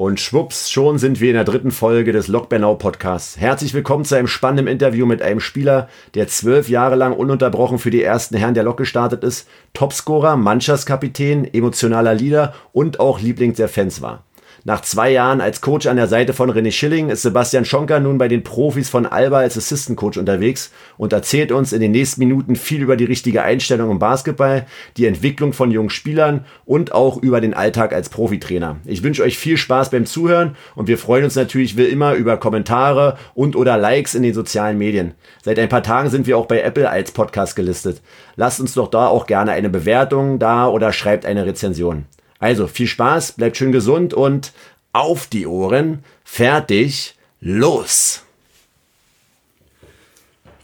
Und schwupps, schon sind wir in der dritten Folge des Lok Bernau Podcasts. Herzlich willkommen zu einem spannenden Interview mit einem Spieler, der zwölf Jahre lang ununterbrochen für die ersten Herren der Lok gestartet ist, Topscorer, Mannschaftskapitän, emotionaler Leader und auch Liebling der Fans war. Nach zwei Jahren als Coach an der Seite von René Schilling ist Sebastian Schonker nun bei den Profis von Alba als Assistant Coach unterwegs und erzählt uns in den nächsten Minuten viel über die richtige Einstellung im Basketball, die Entwicklung von jungen Spielern und auch über den Alltag als Profitrainer. Ich wünsche euch viel Spaß beim Zuhören und wir freuen uns natürlich wie immer über Kommentare und oder Likes in den sozialen Medien. Seit ein paar Tagen sind wir auch bei Apple als Podcast gelistet. Lasst uns doch da auch gerne eine Bewertung da oder schreibt eine Rezension. Also viel Spaß, bleibt schön gesund und auf die Ohren. Fertig, los!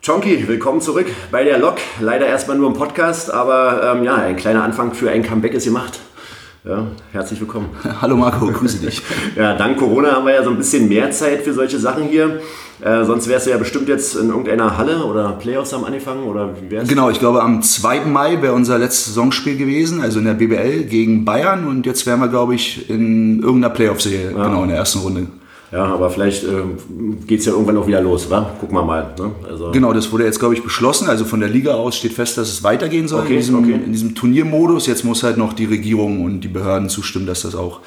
Chonky, willkommen zurück bei der Lok. Leider erstmal nur im Podcast, aber ähm, ja, ein kleiner Anfang für ein Comeback ist gemacht. Ja, herzlich willkommen. Hallo Marco, grüße dich. ja, dank Corona haben wir ja so ein bisschen mehr Zeit für solche Sachen hier. Äh, sonst wärst du ja bestimmt jetzt in irgendeiner Halle oder Playoffs haben angefangen oder wie wär's? Genau, ich glaube am 2. Mai wäre unser letztes Saisonspiel gewesen, also in der BBL gegen Bayern und jetzt wären wir, glaube ich, in irgendeiner Playoff-Serie, ja. genau, in der ersten Runde. Ja, aber vielleicht äh, geht es ja irgendwann auch wieder los, wa? Gucken wir mal. Ne? Also genau, das wurde jetzt, glaube ich, beschlossen. Also von der Liga aus steht fest, dass es weitergehen soll okay, in, diesem, okay. in diesem Turniermodus. Jetzt muss halt noch die Regierung und die Behörden zustimmen, dass das auch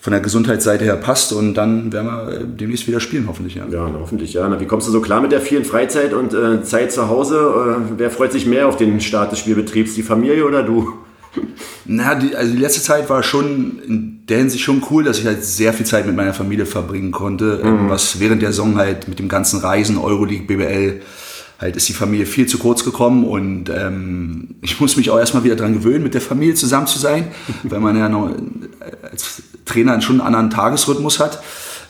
von der Gesundheitsseite her passt und dann werden wir äh, demnächst wieder spielen, hoffentlich. Ja, ja hoffentlich, ja. Na, wie kommst du so klar mit der vielen Freizeit und äh, Zeit zu Hause? Äh, wer freut sich mehr auf den Start des Spielbetriebs, die Familie oder du? Na, die, also die letzte Zeit war schon in der Hinsicht schon cool, dass ich halt sehr viel Zeit mit meiner Familie verbringen konnte, mhm. was während der Saison halt mit dem ganzen Reisen, Euroleague, BBL, halt ist die Familie viel zu kurz gekommen und ähm, ich muss mich auch erstmal wieder daran gewöhnen, mit der Familie zusammen zu sein, weil man ja noch als Trainer schon einen anderen Tagesrhythmus hat.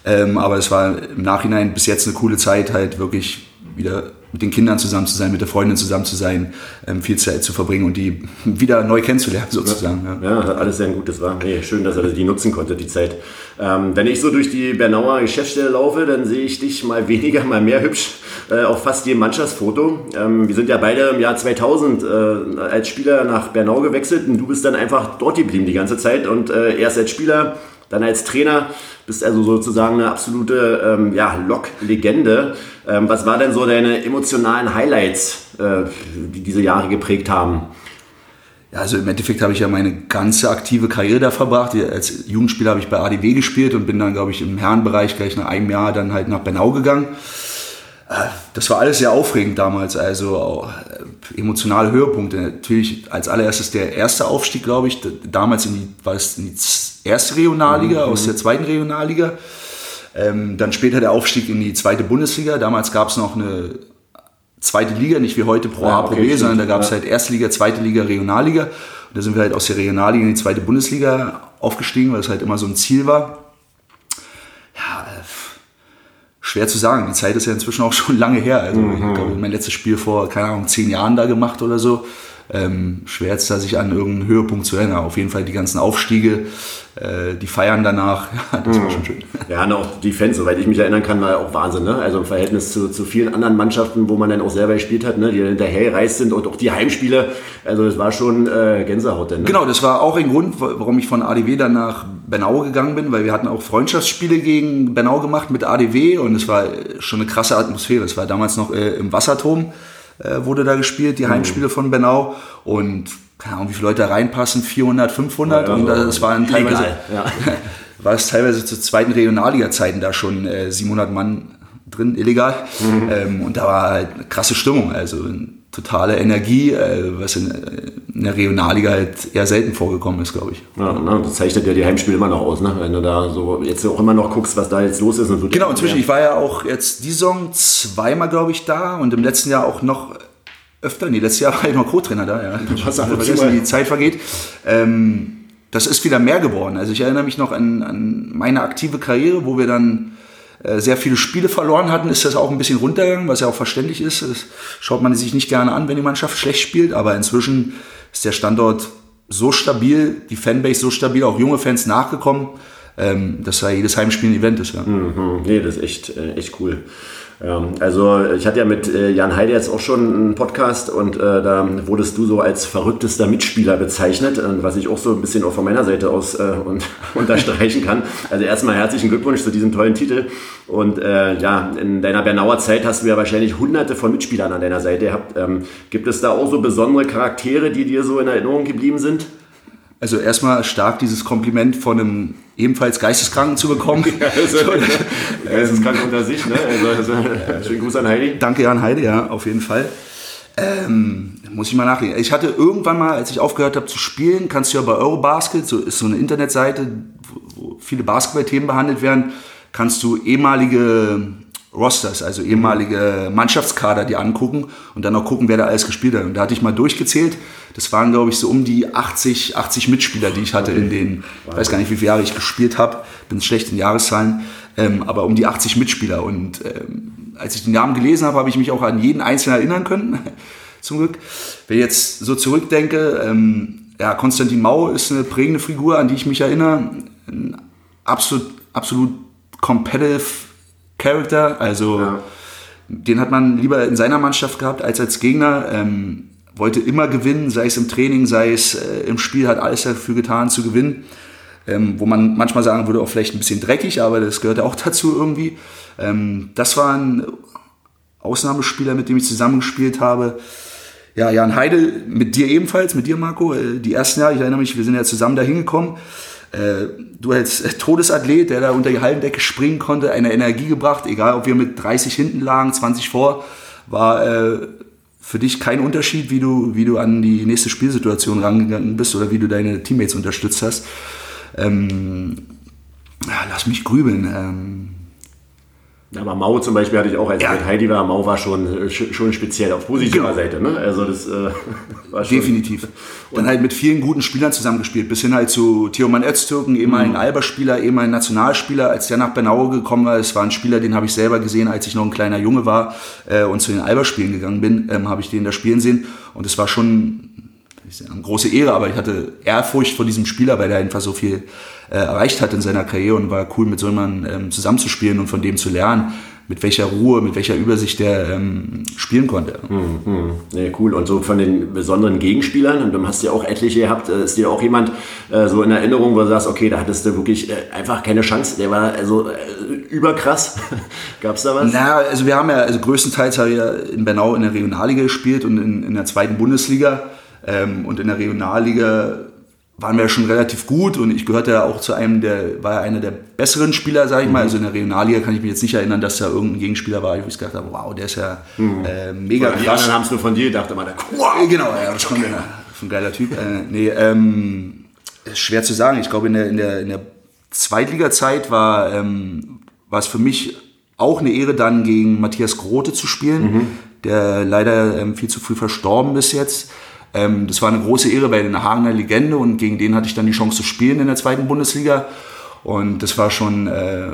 Ähm, aber es war im Nachhinein bis jetzt eine coole Zeit, halt wirklich wieder mit den Kindern zusammen zu sein, mit der Freundin zusammen zu sein, ähm, viel Zeit zu verbringen und die wieder neu kennenzulernen sozusagen. Ja, ja alles sehr gut. Das war nee, schön, dass er die nutzen konnte, die Zeit. Ähm, wenn ich so durch die Bernauer Geschäftsstelle laufe, dann sehe ich dich mal weniger, mal mehr hübsch äh, auf fast jedem Mannschaftsfoto. Ähm, wir sind ja beide im Jahr 2000 äh, als Spieler nach Bernau gewechselt und du bist dann einfach dort geblieben die ganze Zeit und äh, erst als Spieler, dann als Trainer bist also sozusagen eine absolute ähm, ja, Lok-Legende. Ähm, was war denn so deine emotionalen Highlights, äh, die diese Jahre geprägt haben? Ja, also im Endeffekt habe ich ja meine ganze aktive Karriere da verbracht. Als Jugendspieler habe ich bei ADW gespielt und bin dann, glaube ich, im Herrenbereich gleich nach einem Jahr dann halt nach Bernau gegangen. Äh, das war alles sehr aufregend damals, also äh, emotionale Höhepunkte. Natürlich als allererstes der erste Aufstieg, glaube ich. Damals in die, war es in die erste Regionalliga mhm. aus der zweiten Regionalliga. Ähm, dann später der Aufstieg in die zweite Bundesliga. Damals gab es noch eine zweite Liga, nicht wie heute Pro A, Pro B, sondern da gab es halt erste Liga, zweite Liga, Regionalliga. Und da sind wir halt aus der Regionalliga in die zweite Bundesliga aufgestiegen, weil das halt immer so ein Ziel war. Ja, äh, schwer zu sagen. Die Zeit ist ja inzwischen auch schon lange her. Also mhm. ich glaube, mein letztes Spiel vor, keine Ahnung, zehn Jahren da gemacht oder so ähm, schwer jetzt da sich an irgendeinen Höhepunkt zu erinnern. Auf jeden Fall die ganzen Aufstiege, äh, die Feiern danach, ja, das war mhm. schon schön. Ja, und auch die Fans, soweit ich mich erinnern kann, war auch Wahnsinn. Ne? Also im Verhältnis zu, zu vielen anderen Mannschaften, wo man dann auch selber gespielt hat, ne? die dann hinterher gereist sind und auch die Heimspiele. Also das war schon äh, Gänsehaut. Denn, ne? Genau, das war auch ein Grund, warum ich von ADW dann nach Bernau gegangen bin, weil wir hatten auch Freundschaftsspiele gegen Bernau gemacht mit ADW und es war schon eine krasse Atmosphäre. Es war damals noch äh, im Wasserturm äh, wurde da gespielt, die mhm. Heimspiele von Bernau. Und keine Ahnung, wie viele Leute da reinpassen, 400, 500. Ja, und das waren teilweise, ja. war es teilweise zu zweiten Regionalliga-Zeiten da schon äh, 700 Mann drin, illegal. Mhm. Ähm, und da war halt eine krasse Stimmung. Also totale Energie, äh, was in, in, der Regionalliga halt eher selten vorgekommen ist, glaube ich. Ja, ne, das zeichnet ja die Heimspiele immer noch aus, ne? wenn du da so jetzt auch immer noch guckst, was da jetzt los ist. Und genau, inzwischen, ich war ja auch jetzt die Saison zweimal, glaube ich, da und im letzten Jahr auch noch öfter, nee, letztes Jahr war ich noch Co-Trainer da, ja. Ich habe vergessen, wie die Zeit vergeht. Ähm, das ist wieder mehr geworden. Also ich erinnere mich noch an, an meine aktive Karriere, wo wir dann sehr viele Spiele verloren hatten, ist das auch ein bisschen runtergegangen, was ja auch verständlich ist. Das schaut man sich nicht gerne an, wenn die Mannschaft schlecht spielt, aber inzwischen ist der Standort so stabil, die Fanbase so stabil, auch junge Fans nachgekommen. ähm, dass da jedes Heimspiel ein Event ist. Ja. Mhm. Nee, das ist echt, äh, echt cool. Ähm, also ich hatte ja mit äh, Jan Heide jetzt auch schon einen Podcast und äh, da wurdest du so als verrücktester Mitspieler bezeichnet, äh, was ich auch so ein bisschen auch von meiner Seite aus äh, und, unterstreichen kann. Also erstmal herzlichen Glückwunsch zu diesem tollen Titel. Und äh, ja, in deiner Bernauer Zeit hast du ja wahrscheinlich hunderte von Mitspielern an deiner Seite gehabt. Ähm, gibt es da auch so besondere Charaktere, die dir so in Erinnerung geblieben sind? Also erstmal stark dieses Kompliment von einem ebenfalls Geisteskranken zu bekommen. Ja, also, Geisteskrank unter sich, ne? Also, also, schönen Gruß an Heidi. Danke an Heidi, ja, auf jeden Fall. Ähm, muss ich mal nachdenken. Ich hatte irgendwann mal, als ich aufgehört habe zu spielen, kannst du ja bei Eurobasket, so ist so eine Internetseite, wo viele Basketballthemen behandelt werden, kannst du ehemalige Rosters, also ehemalige Mannschaftskader, die angucken und dann auch gucken, wer da alles gespielt hat. Und da hatte ich mal durchgezählt. Das waren, glaube ich, so um die 80, 80 Mitspieler, die ich hatte in den, ich weiß gar nicht, wie viele Jahre ich gespielt habe, bin schlecht in Jahreszahlen, ähm, aber um die 80 Mitspieler. Und ähm, als ich den Namen gelesen habe, habe ich mich auch an jeden Einzelnen erinnern können, zum Glück. Wenn ich jetzt so zurückdenke, ähm, ja, Konstantin Mau ist eine prägende Figur, an die ich mich erinnere. Ein absolut, absolut competitive Character, also ja. den hat man lieber in seiner Mannschaft gehabt als als Gegner. Ähm, wollte immer gewinnen, sei es im Training, sei es äh, im Spiel, hat alles dafür getan zu gewinnen. Ähm, wo man manchmal sagen würde, auch vielleicht ein bisschen dreckig, aber das gehört auch dazu irgendwie. Ähm, das war ein Ausnahmespieler, mit dem ich zusammengespielt habe. Ja, Jan Heidel, mit dir ebenfalls, mit dir Marco, äh, die ersten Jahre, ich erinnere mich, wir sind ja zusammen da hingekommen. Äh, du als Todesathlet, der da unter die Hallendecke springen konnte, eine Energie gebracht, egal ob wir mit 30 hinten lagen, 20 vor, war äh, für dich kein Unterschied, wie du, wie du an die nächste Spielsituation rangegangen bist oder wie du deine Teammates unterstützt hast. Ähm, lass mich grübeln. Ähm, aber Mau zum Beispiel hatte ich auch, als ja. mit Heidi war, Mau war schon, äh, schon speziell auf positiver genau. Seite. Ne? Also das äh, war schon Definitiv. Dann halt mit vielen guten Spielern zusammengespielt, bis hin halt zu Theoman Öztürken, ehemaligen mhm. Alba-Spieler, ehemaligen Nationalspieler. Als der nach Bernau gekommen war, es war ein Spieler, den habe ich selber gesehen, als ich noch ein kleiner Junge war äh, und zu den Alba-Spielen gegangen bin, ähm, habe ich den da spielen sehen. Und es war schon eine große Ehre, aber ich hatte Ehrfurcht vor diesem Spieler, weil er einfach so viel äh, erreicht hat in seiner Karriere und war cool, mit so jemandem ähm, zusammenzuspielen und von dem zu lernen, mit welcher Ruhe, mit welcher Übersicht der ähm, spielen konnte. Mhm. Ja, cool. Und so von den besonderen Gegenspielern, und dann hast du ja auch etliche gehabt, äh, ist dir auch jemand äh, so in Erinnerung, wo du sagst, okay, da hattest du wirklich äh, einfach keine Chance, der war also äh, überkrass. Gab es da was? Na, also wir haben ja, also größtenteils habe ich ja in Bernau in der Regionalliga gespielt und in, in der zweiten Bundesliga. Ähm, und in der Regionalliga waren wir schon relativ gut und ich gehörte ja auch zu einem der, war ja einer der besseren Spieler, sage ich mhm. mal. Also in der Regionalliga kann ich mich jetzt nicht erinnern, dass da irgendein Gegenspieler war, wo ich gedacht habe, wow, der ist ja mhm. äh, mega Oder Die anderen haben es nur von dir gedacht, immer der wow. Genau, ja, das kommt ja, ein geiler Typ. Äh, nee, ähm, schwer zu sagen. Ich glaube, in der, in der, in der Zweitliga-Zeit war, ähm, war es für mich auch eine Ehre, dann gegen Matthias Grote zu spielen, mhm. der leider ähm, viel zu früh verstorben ist jetzt. Ähm, das war eine große Ehre, weil eine Hagener Legende und gegen den hatte ich dann die Chance zu spielen in der zweiten Bundesliga. Und das war schon äh,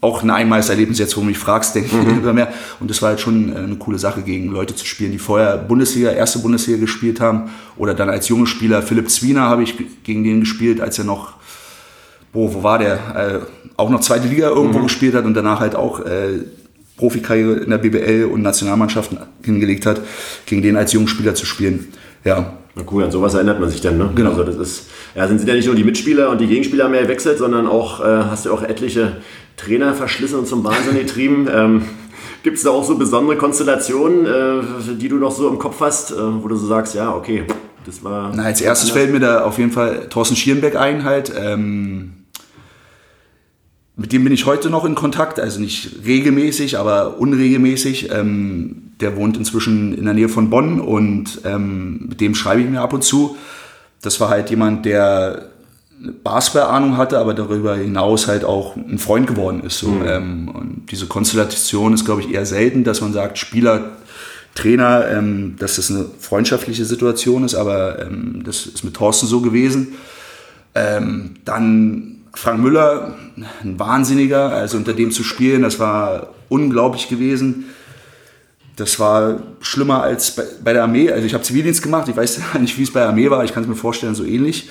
auch ein einmaliges Erlebnis jetzt, wo du mich fragst, denke ich mhm. mehr. Und das war halt schon äh, eine coole Sache, gegen Leute zu spielen, die vorher Bundesliga, erste Bundesliga gespielt haben. Oder dann als junger Spieler, Philipp Zwiener habe ich gegen den gespielt, als er noch, wo, wo war der? Äh, auch noch zweite Liga irgendwo mhm. gespielt hat und danach halt auch äh, Profikarriere in der BBL und Nationalmannschaften hingelegt hat, gegen den als Jungspieler zu spielen ja. Na cool, an sowas erinnert man sich dann, ne? Genau. Also das ist, ja, sind ja nicht nur die Mitspieler und die Gegenspieler mehr gewechselt, sondern auch, äh, hast du auch etliche Trainer verschlissen und zum Wahnsinn getrieben. ähm, Gibt es da auch so besondere Konstellationen, äh, die du noch so im Kopf hast, äh, wo du so sagst, ja, okay, das war. Na, als erstes anders. fällt mir da auf jeden Fall Thorsten Schierenbeck ein, halt. Ähm, mit dem bin ich heute noch in Kontakt, also nicht regelmäßig, aber unregelmäßig. Ähm, der wohnt inzwischen in der Nähe von Bonn und ähm, mit dem schreibe ich mir ab und zu. Das war halt jemand, der eine Basketball-Ahnung hatte, aber darüber hinaus halt auch ein Freund geworden ist. So. Mhm. Ähm, und diese Konstellation ist, glaube ich, eher selten, dass man sagt, Spieler, Trainer, ähm, dass das eine freundschaftliche Situation ist, aber ähm, das ist mit Thorsten so gewesen. Ähm, dann Frank Müller, ein Wahnsinniger, also unter dem zu spielen, das war unglaublich gewesen. Das war schlimmer als bei, bei der Armee. Also ich habe Zivildienst gemacht, ich weiß nicht, wie es bei der Armee war, ich kann es mir vorstellen, so ähnlich.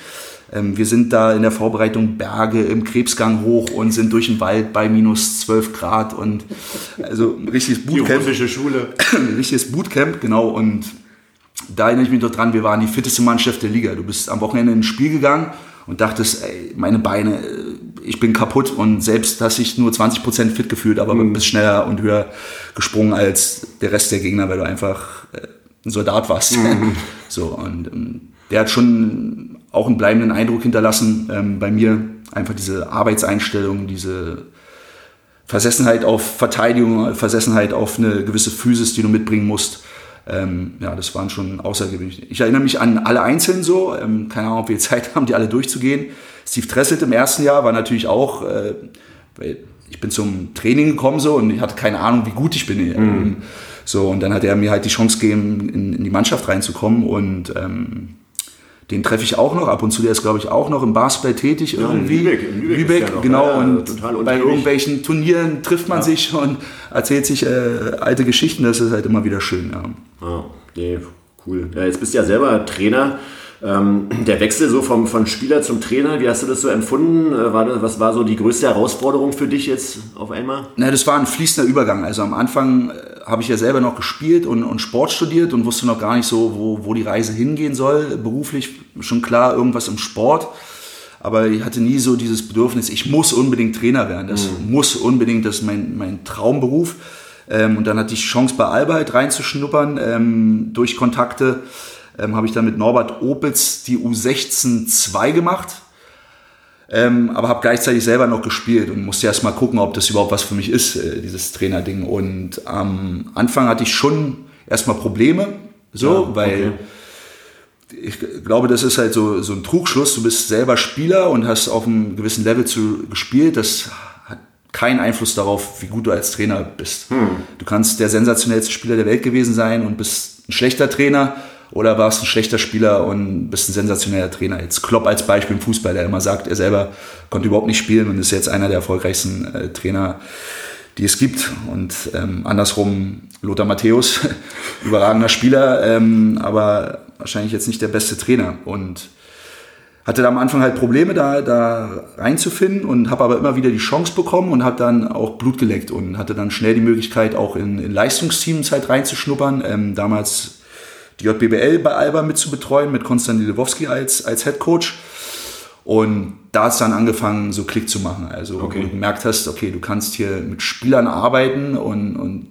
Ähm, wir sind da in der Vorbereitung Berge im Krebsgang hoch und sind durch den Wald bei minus 12 Grad und also ein richtiges Bootcamp. Die Schule. Ein richtiges Bootcamp, genau. Und da erinnere ich mich noch dran, wir waren die fitteste Mannschaft der Liga. Du bist am Wochenende ins Spiel gegangen und dachtest, ey, meine Beine, äh, ich bin kaputt und selbst hast dich nur 20% fit gefühlt, aber mhm. bist schneller und höher gesprungen als der Rest der Gegner, weil du einfach äh, ein Soldat warst. Mhm. So, und ähm, der hat schon auch einen bleibenden Eindruck hinterlassen ähm, bei mir. Einfach diese Arbeitseinstellung, diese Versessenheit auf Verteidigung, Versessenheit auf eine gewisse Physis, die du mitbringen musst. Ähm, ja, das waren schon außergewöhnlich. Ich erinnere mich an alle einzeln so. Ähm, keine Ahnung, ob wir Zeit haben, die alle durchzugehen. Steve Tresselt im ersten Jahr war natürlich auch, äh, weil ich bin zum Training gekommen so und ich hatte keine Ahnung, wie gut ich bin. Mhm. So, und dann hat er mir halt die Chance gegeben, in, in die Mannschaft reinzukommen und ähm, den treffe ich auch noch ab und zu. Der ist, glaube ich, auch noch im Basketball tätig ja, irgendwie. In Lübeck, in Lübeck, Lübeck noch, genau. Ja, und bei irgendwelchen Turnieren trifft man ja. sich und erzählt sich äh, alte Geschichten. Das ist halt immer wieder schön. Ja. Nee, cool. Ja, jetzt bist du ja selber Trainer. Ähm, der Wechsel so vom, von Spieler zum Trainer, wie hast du das so empfunden? Äh, war das, was war so die größte Herausforderung für dich jetzt auf einmal? Na, das war ein fließender Übergang. Also am Anfang äh, habe ich ja selber noch gespielt und, und Sport studiert und wusste noch gar nicht so, wo, wo die Reise hingehen soll. Beruflich schon klar, irgendwas im Sport. Aber ich hatte nie so dieses Bedürfnis, ich muss unbedingt Trainer werden. Das mhm. muss unbedingt, das ist mein, mein Traumberuf. Ähm, und dann hatte ich die Chance, bei Alba halt reinzuschnuppern ähm, durch Kontakte ähm, habe ich dann mit Norbert Opitz die U16 2 gemacht. Ähm, aber habe gleichzeitig selber noch gespielt und musste erst mal gucken, ob das überhaupt was für mich ist, äh, dieses Trainerding. Und am Anfang hatte ich schon erstmal Probleme, so, ja, okay. weil ich glaube, das ist halt so, so ein Trugschluss. Du bist selber Spieler und hast auf einem gewissen Level zu, gespielt. Das keinen Einfluss darauf, wie gut du als Trainer bist. Hm. Du kannst der sensationellste Spieler der Welt gewesen sein und bist ein schlechter Trainer oder warst ein schlechter Spieler und bist ein sensationeller Trainer? Jetzt Klopp als Beispiel im Fußball, der immer sagt, er selber konnte überhaupt nicht spielen und ist jetzt einer der erfolgreichsten äh, Trainer, die es gibt. Und ähm, andersrum Lothar Matthäus, überragender Spieler, ähm, aber wahrscheinlich jetzt nicht der beste Trainer. Und hatte da am Anfang halt Probleme, da, da reinzufinden und habe aber immer wieder die Chance bekommen und habe dann auch Blut geleckt und hatte dann schnell die Möglichkeit, auch in, in Leistungsteams halt reinzuschnuppern. Ähm, damals die JBBL bei Alba mit zu betreuen, mit Konstantin Lewowski als, als Head Coach. Und da hat es dann angefangen, so Klick zu machen. Also, okay. du gemerkt hast, okay, du kannst hier mit Spielern arbeiten und, und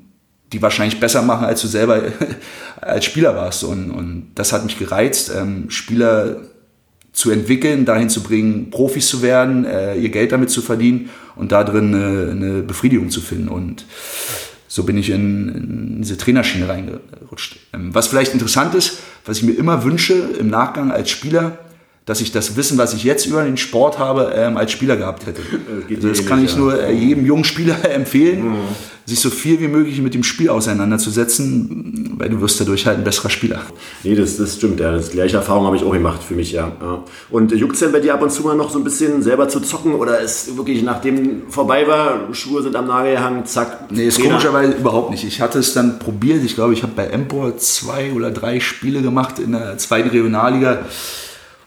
die wahrscheinlich besser machen, als du selber als Spieler warst. Und, und das hat mich gereizt, ähm, Spieler zu entwickeln, dahin zu bringen, Profis zu werden, äh, ihr Geld damit zu verdienen und da drin eine, eine Befriedigung zu finden. Und so bin ich in, in diese Trainerschiene reingerutscht. Ähm, was vielleicht interessant ist, was ich mir immer wünsche im Nachgang als Spieler, dass ich das Wissen, was ich jetzt über den Sport habe, ähm, als Spieler gehabt hätte. Äh, also das kann ich nur äh, jedem jungen Spieler empfehlen, mhm. sich so viel wie möglich mit dem Spiel auseinanderzusetzen, weil du wirst dadurch halt ein besserer Spieler. Nee, das, das stimmt, ja. Das gleiche Erfahrung habe ich auch gemacht für mich, ja. ja. Und juckt es denn bei dir ab und zu mal noch so ein bisschen selber zu zocken oder ist wirklich nachdem vorbei war, Schuhe sind am Nagel gehangen, zack? Nee, ist komischerweise überhaupt nicht. Ich hatte es dann probiert. Ich glaube, ich habe bei Empor zwei oder drei Spiele gemacht in der zweiten Regionalliga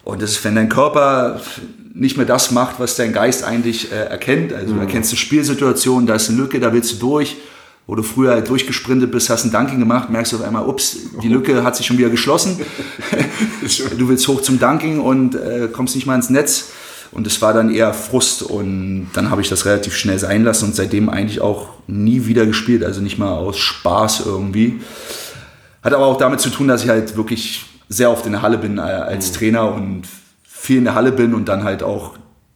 und das ist, wenn dein Körper nicht mehr das macht, was dein Geist eigentlich äh, erkennt. Also mhm. du erkennst eine Spielsituation, da ist eine Lücke, da willst du durch. Wo du früher halt durchgesprintet bist, hast ein Dunking gemacht, merkst du auf einmal, ups, die Lücke hat sich schon wieder geschlossen. du willst hoch zum Dunking und äh, kommst nicht mal ins Netz. Und es war dann eher Frust und dann habe ich das relativ schnell sein lassen und seitdem eigentlich auch nie wieder gespielt, also nicht mal aus Spaß irgendwie. Hat aber auch damit zu tun, dass ich halt wirklich sehr oft in der Halle bin äh, als mhm. Trainer und viel in der Halle bin und dann halt auch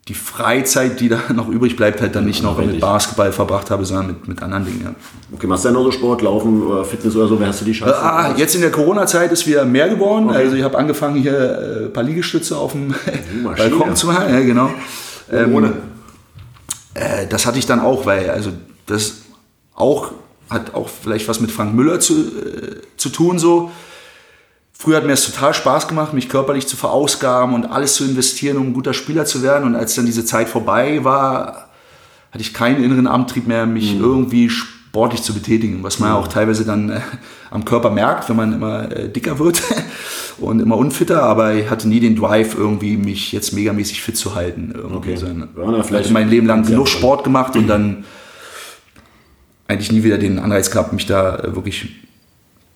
die Freizeit, die da noch übrig bleibt, halt dann nicht noch mit Basketball verbracht habe, sondern mit, mit anderen Dingen. Ja. Okay, machst du denn noch so Sport, Laufen oder Fitness oder so? Wer hast du die Chance? Äh, ah, jetzt in der Corona-Zeit ist wieder mehr geworden. Okay. Also ich habe angefangen, hier äh, ein paar Liegestütze auf dem Balkon zu machen. Ja, genau. Ähm, Ohne. Äh, das hatte ich dann auch, weil also das auch hat auch vielleicht was mit Frank Müller zu, äh, zu tun so Früher hat mir es total Spaß gemacht, mich körperlich zu verausgaben und alles zu investieren, um ein guter Spieler zu werden. Und als dann diese Zeit vorbei war, hatte ich keinen inneren Antrieb mehr, mich mhm. irgendwie sportlich zu betätigen, was man mhm. auch teilweise dann äh, am Körper merkt, wenn man immer äh, dicker wird. und immer unfitter, aber ich hatte nie den Drive, irgendwie mich jetzt megamäßig fit zu halten. Okay. So, Ja, ich vielleicht- hatte mein Leben lang Ja, genug. Sport gemacht und dann eigentlich nie wieder den Anreiz gehabt, mich da äh, wirklich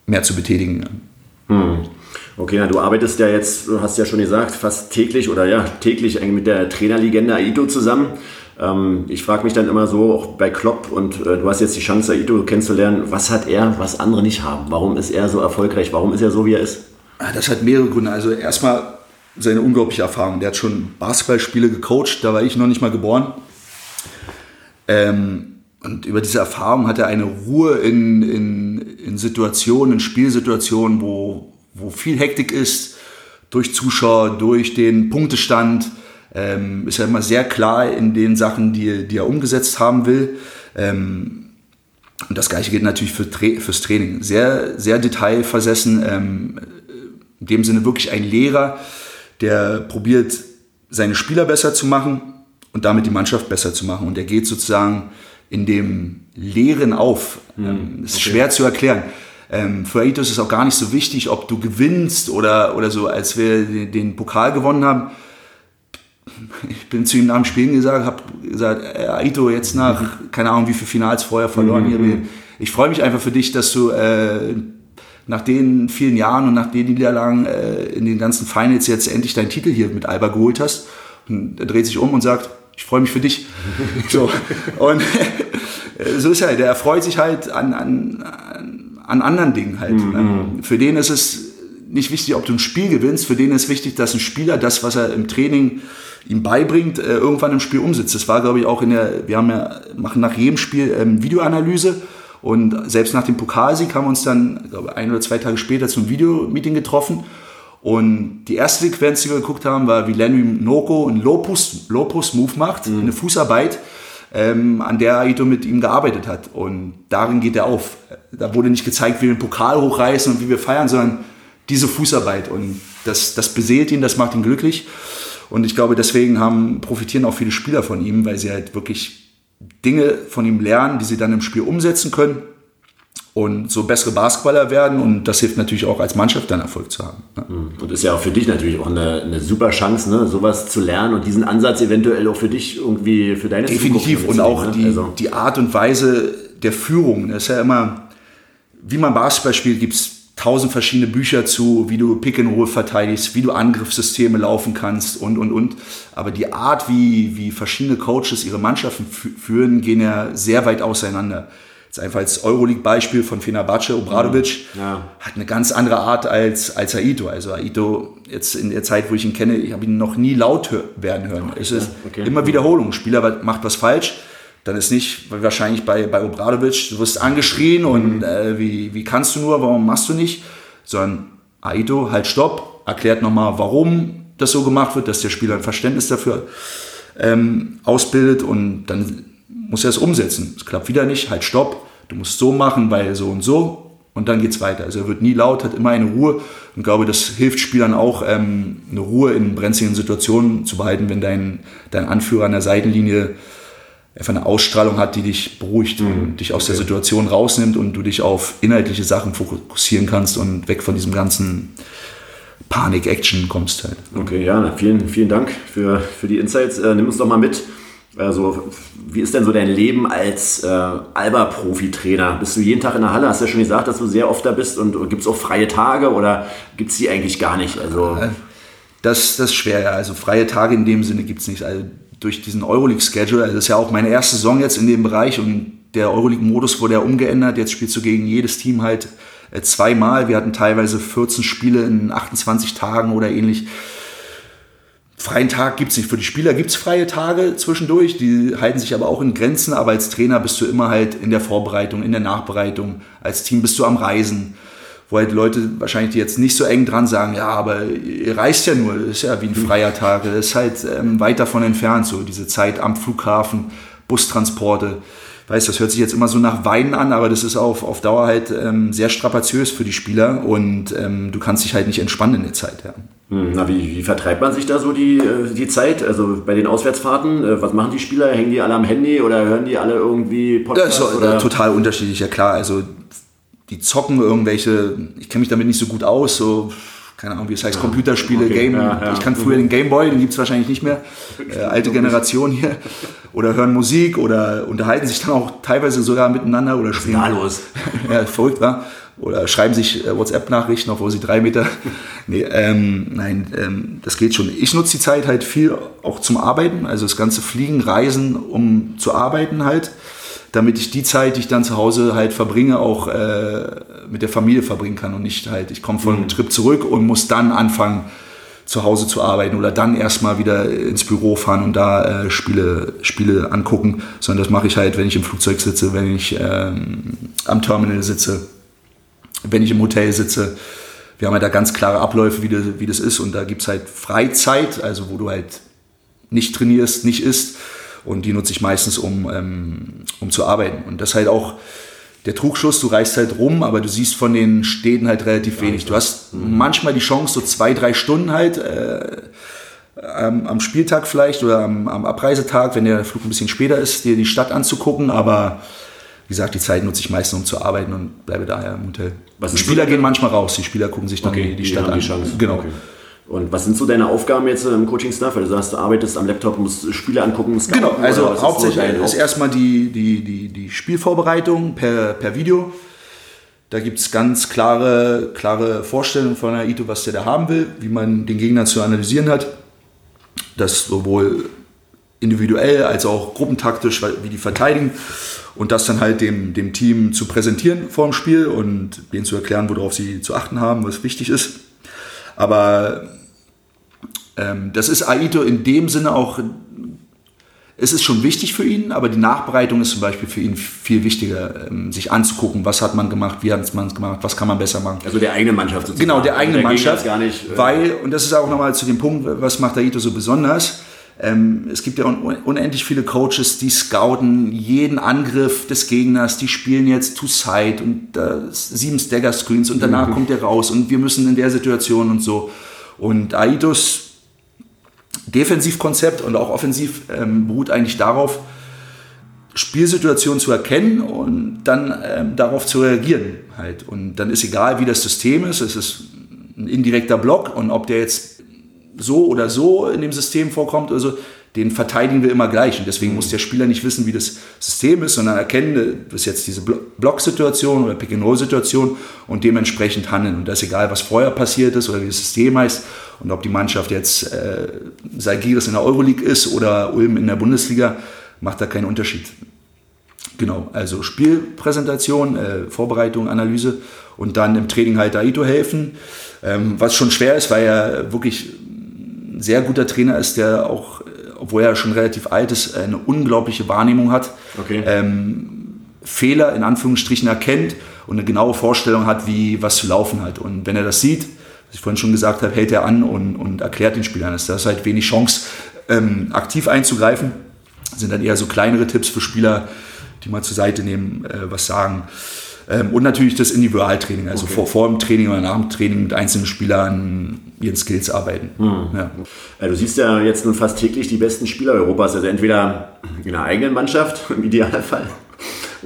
mehr zu betätigen. Okay, na, du arbeitest ja jetzt, du hast ja schon gesagt, fast täglich oder ja, täglich mit der Trainerlegende Aito zusammen. Ähm, ich frage mich dann immer so, auch bei Klopp, und äh, du hast jetzt die Chance, Aito kennenzulernen, was hat er, was andere nicht haben? Warum ist er so erfolgreich? Warum ist er so, wie er ist? Ah, Das hat mehrere Gründe. Also erstmal seine unglaubliche Erfahrung. Der hat schon Basketballspiele gecoacht, da war ich noch nicht mal geboren. Ähm, und über diese Erfahrung hat er eine Ruhe in, in, in Situationen, in Spielsituationen, wo, wo viel Hektik ist, durch Zuschauer, durch den Punktestand. Ähm, ist er immer sehr klar in den Sachen, die, die er umgesetzt haben will. Ähm, und das gleiche gilt natürlich für Tra fürs Training. Sehr, sehr detailversessen. Ähm, in dem Sinne wirklich ein Lehrer, der probiert, seine Spieler besser zu machen und damit die Mannschaft besser zu machen. Und der geht sozusagen in dem Lehren auf. Ähm, das ist schwer zu erklären. Ähm, für Aito ist es auch gar nicht so wichtig, ob du gewinnst oder, oder so, als wir den, den Pokal gewonnen haben. Ich bin zu ihm nach dem Spielen gesagt, habe gesagt, äh, Aito, jetzt nach, keine Ahnung, wie viele Finals vorher verloren hier. Ich freue mich einfach für dich, dass du äh, nach den vielen Jahren und nach den Niederlagen äh, in den ganzen Finals jetzt endlich deinen Titel hier mit Alba geholt hast. Und er dreht sich um und sagt, ich freue mich für dich. so. Und so ist er. Der erfreut sich halt an, an, an, an anderen Dingen halt. Ähm, Für den ist es nicht wichtig, ob du ein Spiel gewinnst. Für den ist wichtig, dass ein Spieler das, was er im Training ihm beibringt, äh, irgendwann im Spiel umsetzt. Das war, glaube ich, auch in der, wir haben ja, machen nach jedem Spiel ähm, Videoanalyse und selbst nach dem Pokalsieg haben wir uns dann, glaube ich, ein oder zwei Tage später zum Videomeeting getroffen. Und die erste Sequenz, die wir geguckt haben, war, wie Lenny Noko einen Lopus-Move macht, eine Fußarbeit, ähm, an der Aito mit ihm gearbeitet hat. Und darin geht er auf. Da wurde nicht gezeigt, wie wir den Pokal hochreißen und wie wir feiern, sondern diese Fußarbeit. Und das, das beseelt ihn, das macht ihn glücklich. Und ich glaube, deswegen haben, profitieren auch viele Spieler von ihm, weil sie halt wirklich Dinge von ihm lernen, die sie dann im Spiel umsetzen können und so bessere Basketballer werden. Und das hilft natürlich auch als Mannschaft dann Erfolg zu haben. ne? Und ist ja auch für dich natürlich auch eine, eine super Chance, ne, sowas zu lernen und diesen Ansatz eventuell auch für dich irgendwie, für deine Definitiv. Zukunft Und auch mitzunehmen, die, ne? Also, die Art und Weise der Führung. Das ist ja immer, wie man Basketball spielt, gibt es tausend verschiedene Bücher zu, wie du Pick and Roll verteidigst, wie du Angriffssysteme laufen kannst und, und, und. Aber die Art, wie, wie verschiedene Coaches ihre Mannschaften fü- führen, gehen ja sehr weit auseinander. Jetzt einfach als Euroleague-Beispiel von Fenerbahce, Obradovic, Ja. hat eine ganz andere Art als, als Aito. Also Aito, jetzt in der Zeit, wo ich ihn kenne, ich habe ihn noch nie laut hör werden hören. Es ist Okay. immer Wiederholung. Ein Spieler macht was falsch, dann ist nicht, wahrscheinlich bei, bei Obradovic, du wirst angeschrien und äh, wie, wie kannst du nur, warum machst du nicht? Sondern Aito, halt stopp, erklärt nochmal, warum das so gemacht wird, dass der Spieler ein Verständnis dafür ähm, ausbildet und dann muss er es umsetzen. Es klappt wieder nicht, halt stopp, du musst so machen, weil so und so und dann geht's weiter. Also er wird nie laut, hat immer eine Ruhe und glaube, das hilft Spielern auch, ähm, eine Ruhe in brenzligen Situationen zu behalten, wenn dein, dein Anführer an der Seitenlinie einfach eine Ausstrahlung hat, die dich beruhigt und dich aus der Situation rausnimmt und du dich auf inhaltliche Sachen fokussieren kannst und weg von diesem ganzen Panik-Action kommst halt. Okay, ja, vielen, vielen Dank für, für die Insights. Äh, nimm uns doch mal mit. Also, wie ist denn so dein Leben als äh, Alba-Profi-Trainer? Bist du jeden Tag in der Halle? Hast du ja schon gesagt, dass du sehr oft da bist. Und gibt es auch freie Tage oder gibt es die eigentlich gar nicht? Also, Das, das ist schwer, ja. Also freie Tage in dem Sinne gibt es nicht. Also durch diesen Euroleague-Schedule, also das ist ja auch meine erste Saison jetzt in dem Bereich und der Euroleague-Modus wurde ja umgeändert. Jetzt spielst du gegen jedes Team halt äh, zweimal. Wir hatten teilweise 14 Spiele in 28 Tagen oder ähnlich. Freien Tag gibt es nicht. Für die Spieler gibt es freie Tage zwischendurch, die halten sich aber auch in Grenzen. Aber als Trainer bist du immer halt in der Vorbereitung, in der Nachbereitung. Als Team bist du am Reisen wo halt Leute wahrscheinlich jetzt nicht so eng dran sagen, ja, aber ihr reist ja nur, das ist ja wie ein freier Tag, das ist halt ähm, weit davon entfernt, so diese Zeit am Flughafen, Bustransporte. Weiß, das hört sich jetzt immer so nach Weinen an, aber das ist auf, auf Dauer halt ähm, sehr strapaziös für die Spieler und ähm, du kannst dich halt nicht entspannen in der Zeit. Ja. hm, na, wie, wie vertreibt man sich da so die, äh, die Zeit? Also bei den Auswärtsfahrten, äh, was machen die Spieler? Hängen die alle am Handy oder hören die alle irgendwie Das Podcasts? ist oder? total unterschiedlich, ja klar. Also die zocken irgendwelche, ich kenne mich damit nicht so gut aus, so keine Ahnung, wie es heißt, Computerspiele, Okay, Game. ja, ja. Ich kann früher den Gameboy, den gibt es wahrscheinlich nicht mehr. Äh, alte Generation hier. Oder hören Musik oder unterhalten sich dann auch teilweise sogar miteinander oder spielen. da los? ja, verrückt, war. Oder schreiben sich äh, WhatsApp-Nachrichten, obwohl sie drei Meter. nee, ähm, nein, ähm, das geht schon. Ich nutze die Zeit halt viel auch zum Arbeiten, also das ganze Fliegen, Reisen, um zu arbeiten halt, damit ich die Zeit, die ich dann zu Hause halt verbringe, auch äh, mit der Familie verbringen kann und nicht halt, ich komme von einem Trip zurück und muss dann anfangen, zu Hause zu arbeiten oder dann erstmal wieder ins Büro fahren und da äh, Spiele, Spiele angucken, sondern das mache ich halt, wenn ich im Flugzeug sitze, wenn ich ähm, am Terminal sitze, wenn ich im Hotel sitze. Wir haben halt da ganz klare Abläufe, wie das, wie das ist und da gibt es halt Freizeit, also wo du halt nicht trainierst, nicht isst und die nutze ich meistens, um, ähm, um zu arbeiten. Und das halt auch der Trugschluss, du reist halt rum, aber du siehst von den Städten halt relativ wenig. Du hast manchmal die Chance, so zwei, drei Stunden halt äh, am, am Spieltag vielleicht oder am, am Abreisetag, wenn der Flug ein bisschen später ist, dir die Stadt anzugucken, aber wie gesagt, die Zeit nutze ich meistens, um zu arbeiten und bleibe daher im Hotel. Was die ist Spieler gehen manchmal raus, die Spieler gucken sich dann die, die Stadt an. die Chance. Genau. Okay. Und was sind so deine Aufgaben jetzt im Coaching-Staff? Weil du sagst, du arbeitest am Laptop, musst Spiele angucken, scouten, Genau, also ist so hauptsächlich dein ist erstmal die, die, die, die Spielvorbereitung per, per Video. Da gibt es ganz klare, klare Vorstellungen von Aito, was der da haben will, wie man den Gegner zu analysieren hat. Das sowohl individuell als auch gruppentaktisch, wie die verteidigen. Und das dann halt dem, dem Team zu präsentieren vor dem Spiel und denen zu erklären, worauf sie zu achten haben, was wichtig ist. Aber ähm, das ist Aito in dem Sinne auch es ist schon wichtig für ihn, aber die Nachbereitung ist zum Beispiel für ihn viel wichtiger, ähm, sich anzugucken, was hat man gemacht, wie hat man es gemacht, was kann man besser machen. Also der eigenen Mannschaft sozusagen. Genau, der eigenen Gegner Mannschaft. ist Gar nicht, äh, weil, und das ist auch nochmal zu dem Punkt, was macht Aito so besonders, ähm, es gibt ja un unendlich viele Coaches, die scouten jeden Angriff des Gegners, die spielen jetzt to side und äh, sieben Stagger Screens und Mhm. danach kommt der raus und wir müssen in der Situation und so. Und Aitos Defensivkonzept und auch offensiv ähm, beruht eigentlich darauf, Spielsituationen zu erkennen und dann ähm, darauf zu reagieren. Halt. Und dann ist egal, wie das System ist, es ist ein indirekter Block und ob der jetzt so oder so in dem System vorkommt oder so, den verteidigen wir immer gleich. Und deswegen muss der Spieler nicht wissen, wie das System ist, sondern erkennen, das ist jetzt diese Blo- Blocksituation oder Pick-and-Roll-Situation und dementsprechend handeln. Und das ist egal, was vorher passiert ist oder wie das System heißt und ob die Mannschaft jetzt äh, Salgiris in der Euroleague ist oder Ulm in der Bundesliga, macht da keinen Unterschied. Genau, also Spielpräsentation, äh, Vorbereitung, Analyse und dann im Training halt Aito helfen, ähm, was schon schwer ist, weil er wirklich ein sehr guter Trainer ist, der auch, obwohl er schon relativ alt ist, eine unglaubliche Wahrnehmung hat, Okay. ähm, Fehler in Anführungsstrichen erkennt und eine genaue Vorstellung hat, wie was zu laufen hat. Und wenn er das sieht, was ich vorhin schon gesagt habe, hält er an und, und erklärt den Spielern. Da ist halt wenig Chance, ähm, aktiv einzugreifen. Das sind dann eher so kleinere Tipps für Spieler, die mal zur Seite nehmen, äh, was sagen. Ähm, und natürlich das Individualtraining, also vor, vor dem Training oder nach dem Training mit einzelnen Spielern ihren Skills arbeiten. Ja. Ja, du siehst ja jetzt nun fast täglich die besten Spieler Europas, also entweder in der eigenen Mannschaft im Idealfall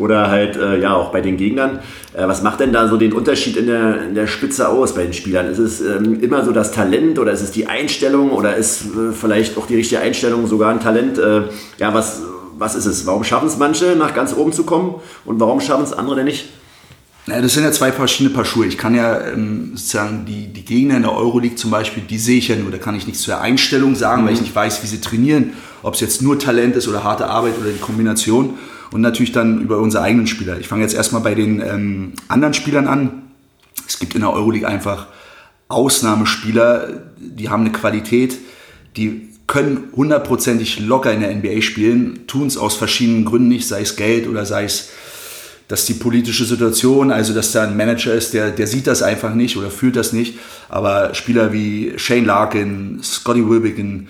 oder halt äh, ja auch bei den Gegnern. Äh, was macht denn da so den Unterschied in der, in der Spitze aus bei den Spielern? Ist es ähm, immer so das Talent oder ist es die Einstellung oder ist äh, vielleicht auch die richtige Einstellung sogar ein Talent? Äh, ja, was, was ist es? Warum schaffen es manche nach ganz oben zu kommen und warum schaffen es andere denn nicht? Das sind ja zwei verschiedene Paar Schuhe. Ich kann ja ähm, sozusagen die, die Gegner in der Euroleague zum Beispiel, die sehe ich ja nur. Da kann ich nichts zur Einstellung sagen, weil ich nicht weiß, wie sie trainieren. Ob es jetzt nur Talent ist oder harte Arbeit oder die Kombination. Und natürlich dann über unsere eigenen Spieler. Ich fange jetzt erstmal bei den ähm, anderen Spielern an. Es gibt in der Euroleague einfach Ausnahmespieler, die haben eine Qualität, die können hundertprozentig locker in der NBA spielen, tun es aus verschiedenen Gründen nicht, sei es Geld oder sei es dass die politische Situation, also dass da ein Manager ist, der, der sieht das einfach nicht oder fühlt das nicht. Aber Spieler wie Shane Larkin, Scotty Wilbekin,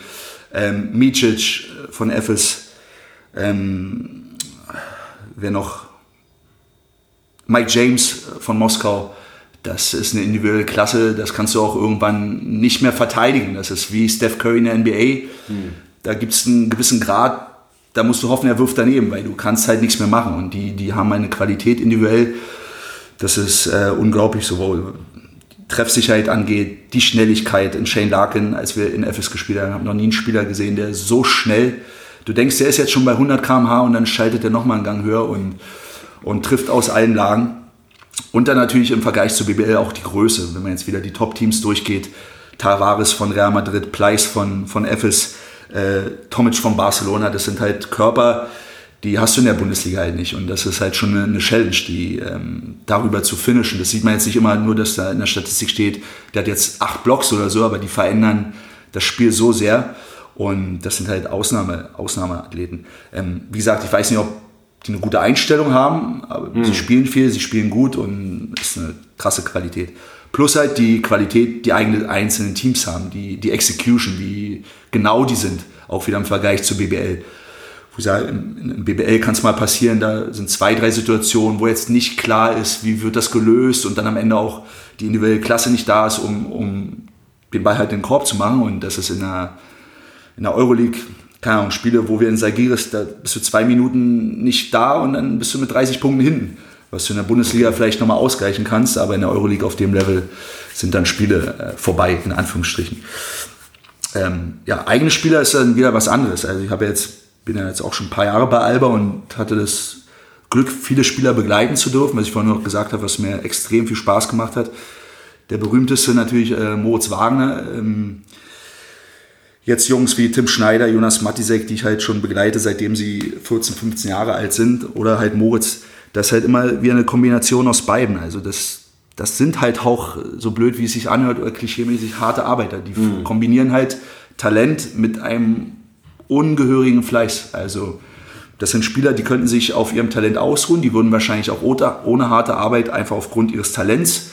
ähm, Micic von Ephes, ähm, wer noch? Mike James von Moskau. Das ist eine individuelle Klasse, das kannst du auch irgendwann nicht mehr verteidigen. Das ist wie Steph Curry in der NBA. Da gibt es einen gewissen Grad, da musst du hoffen, er wirft daneben, weil du kannst halt nichts mehr machen. Und die, die haben eine Qualität individuell, das ist äh, unglaublich, sowohl Treffsicherheit angeht, die Schnelligkeit in Shane Larkin, als wir in FS gespielt haben, habe noch nie einen Spieler gesehen, der so schnell, du denkst, der ist jetzt schon bei 100 km/h und dann schaltet er nochmal einen Gang höher und, und trifft aus allen Lagen. Und dann natürlich im Vergleich zu BBL auch die Größe, wenn man jetzt wieder die Top-Teams durchgeht, Tavares von Real Madrid, Pleiss von, von FS, äh, Tomic von Barcelona, das sind halt Körper, die hast du in der Bundesliga halt nicht. Und das ist halt schon eine Challenge, die ähm, darüber zu finishen. Das sieht man jetzt nicht immer nur, dass da in der Statistik steht, der hat jetzt acht Blocks oder so, aber die verändern das Spiel so sehr. Und das sind halt Ausnahme, Ausnahmeathleten. Ähm, wie gesagt, ich weiß nicht, ob die eine gute Einstellung haben, aber mhm. sie spielen viel, sie spielen gut und ist eine krasse Qualität. Plus halt die Qualität, die eigene einzelnen Teams haben, die, die Execution, wie genau die sind, auch wieder im Vergleich zur BBL wo ich sage, im, BBL kann es mal passieren, da sind zwei, drei Situationen, wo jetzt nicht klar ist, wie wird das gelöst und dann am Ende auch die individuelle Klasse nicht da ist, um, um den Ball halt in den Korb zu machen. Und das ist in der, in der Euroleague, keine Ahnung, Spiele, wo wir in Sagiris, da bist du zwei Minuten nicht da und dann bist du mit 30 Punkten hinten. Was du in der Bundesliga vielleicht nochmal ausgleichen kannst, aber in der Euroleague auf dem Level sind dann Spiele äh, vorbei, in Anführungsstrichen. Ähm, ja, eigene Spieler ist dann wieder was anderes. Also ich habe jetzt bin ja jetzt auch schon ein paar Jahre bei Alba und hatte das Glück, viele Spieler begleiten zu dürfen, was ich vorhin noch gesagt habe, was mir extrem viel Spaß gemacht hat. Der berühmteste natürlich äh, Moritz Wagner. Ähm, jetzt Jungs wie Tim Schneider, Jonas Matisek, die ich halt schon begleite, seitdem sie 14, 15 Jahre alt sind. Oder halt Moritz. Das ist halt immer wie eine Kombination aus beiden. Also das, das sind halt auch, so blöd wie es sich anhört, oder klischeemäßig harte Arbeiter. Die mhm. kombinieren halt Talent mit einem ungehörigen Fleiß. Also das sind Spieler, die könnten sich auf ihrem Talent ausruhen, die würden wahrscheinlich auch ohne, ohne harte Arbeit einfach aufgrund ihres Talents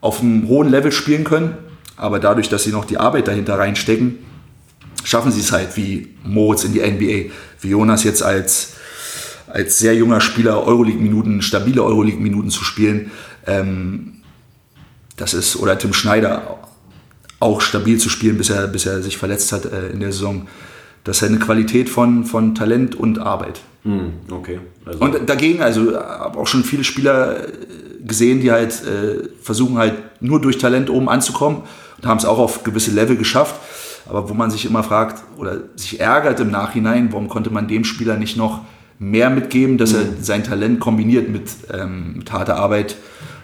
auf einem hohen Level spielen können. Aber dadurch, dass sie noch die Arbeit dahinter reinstecken, schaffen sie es halt wie Moritz in die NBA, wie Jonas jetzt als, als sehr junger Spieler Euroleague-Minuten, stabile Euroleague-Minuten zu spielen. Ähm, das ist, oder Tim Schneider auch stabil zu spielen, bis er, bis er sich verletzt hat äh, in der Saison. Das ist eine Qualität von, von Talent und Arbeit. Hm, okay. Also und dagegen, also habe auch schon viele Spieler äh, gesehen, die halt äh, versuchen halt nur durch Talent oben anzukommen und haben es auch auf gewisse Level geschafft. Aber wo man sich immer fragt oder sich ärgert im Nachhinein, warum konnte man dem Spieler nicht noch mehr mitgeben, dass er hm. sein Talent kombiniert mit, ähm, mit harter Arbeit,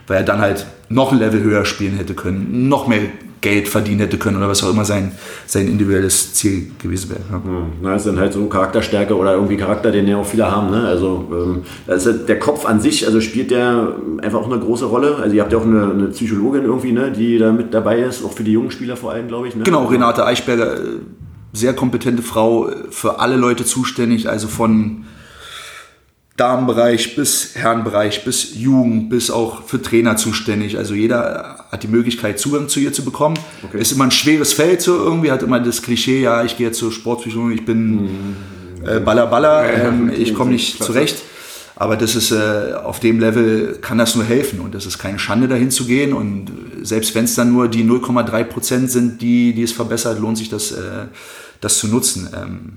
weil er dann halt noch ein Level höher spielen hätte können, noch mehr Geld verdienen hätte können oder was auch immer sein, sein individuelles Ziel gewesen wäre. Ja. Hm, na, das ist dann halt so Charakterstärke oder irgendwie Charakter, den ja auch viele haben. Ne? Also ähm, also der Kopf an sich, also spielt der einfach auch eine große Rolle. Also ihr habt ja auch eine, eine Psychologin irgendwie, ne, die da mit dabei ist, auch für die jungen Spieler vor allem, glaube ich. Ne? Genau, Renate Eichberger, äh, sehr kompetente Frau, äh, für alle Leute zuständig, also von Damenbereich bis Herrenbereich bis Jugend bis auch für Trainer zuständig. Also jeder hat die Möglichkeit, Zugang zu ihr zu bekommen. Okay. Ist immer ein schweres Feld so irgendwie, hat immer das Klischee, ja, ich gehe jetzt zur Sportpsychologie, ich bin mhm. äh, Baller Baller, ähm, ich komme nicht zurecht. Aber das ist äh, auf dem Level kann das nur helfen und das ist keine Schande dahin zu gehen und selbst wenn es dann nur die 0,3 Prozent sind, die, die es verbessert, lohnt sich das, äh, das zu nutzen. Ähm,